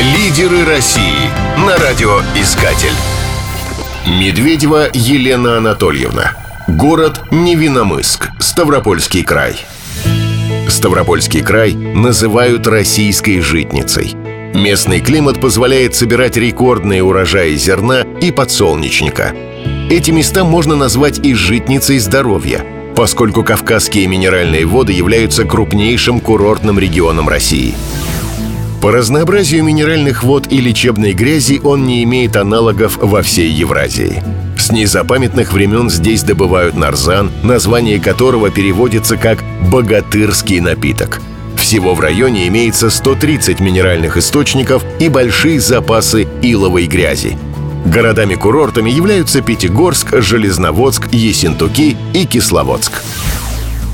Лидеры России на радиоискатель. Медведева Елена Анатольевна. Город Невиномыск, Ставропольский край. Ставропольский край называют российской житницей. Местный климат позволяет собирать рекордные урожаи зерна и подсолнечника. Эти места можно назвать и житницей здоровья, поскольку Кавказские минеральные воды являются крупнейшим курортным регионом России – по разнообразию минеральных вод и лечебной грязи он не имеет аналогов во всей Евразии. С незапамятных времен здесь добывают нарзан, название которого переводится как «богатырский напиток». Всего в районе имеется 130 минеральных источников и большие запасы иловой грязи. Городами-курортами являются Пятигорск, Железноводск, Ессентуки и Кисловодск.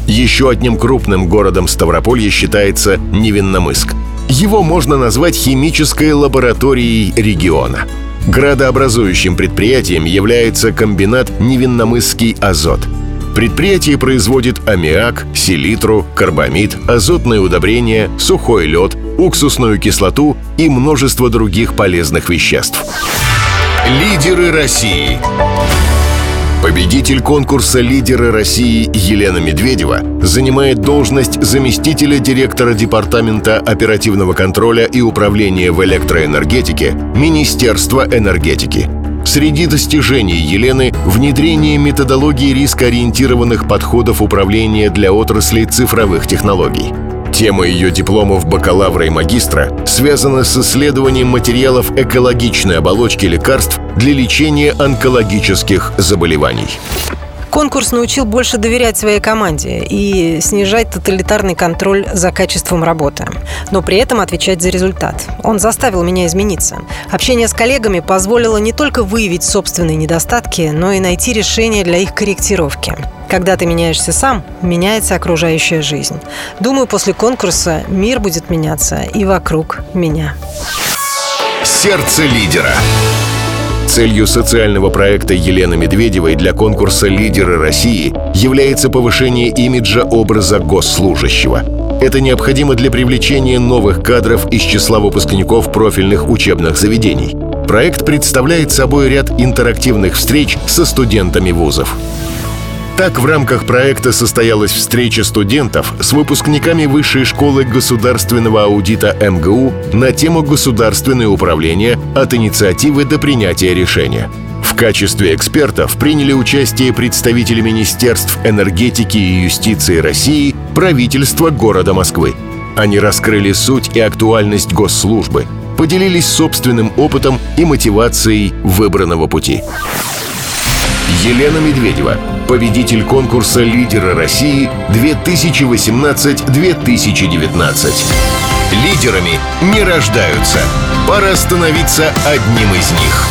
Еще одним крупным городом Ставрополья считается Невинномыск. Его можно назвать химической лабораторией региона. Градообразующим предприятием является комбинат «Невинномысский азот». Предприятие производит аммиак, селитру, карбамид, азотные удобрения, сухой лед, уксусную кислоту и множество других полезных веществ. Лидеры России Победитель конкурса «Лидеры России» Елена Медведева занимает должность заместителя директора Департамента оперативного контроля и управления в электроэнергетике Министерства энергетики. Среди достижений Елены – внедрение методологии рискоориентированных подходов управления для отрасли цифровых технологий – Тема ее дипломов бакалавра и магистра связана с исследованием материалов экологичной оболочки лекарств для лечения онкологических заболеваний. Конкурс научил больше доверять своей команде и снижать тоталитарный контроль за качеством работы, но при этом отвечать за результат. Он заставил меня измениться. Общение с коллегами позволило не только выявить собственные недостатки, но и найти решение для их корректировки. Когда ты меняешься сам, меняется окружающая жизнь. Думаю, после конкурса мир будет меняться и вокруг меня. Сердце лидера. Целью социального проекта Елены Медведевой для конкурса «Лидеры России» является повышение имиджа образа госслужащего. Это необходимо для привлечения новых кадров из числа выпускников профильных учебных заведений. Проект представляет собой ряд интерактивных встреч со студентами вузов. Так, в рамках проекта состоялась встреча студентов с выпускниками Высшей школы государственного аудита МГУ на тему «Государственное управление от инициативы до принятия решения». В качестве экспертов приняли участие представители Министерств энергетики и юстиции России, правительства города Москвы. Они раскрыли суть и актуальность госслужбы, поделились собственным опытом и мотивацией выбранного пути. Елена Медведева, победитель конкурса «Лидеры России» 2018-2019. Лидерами не рождаются. Пора становиться одним из них.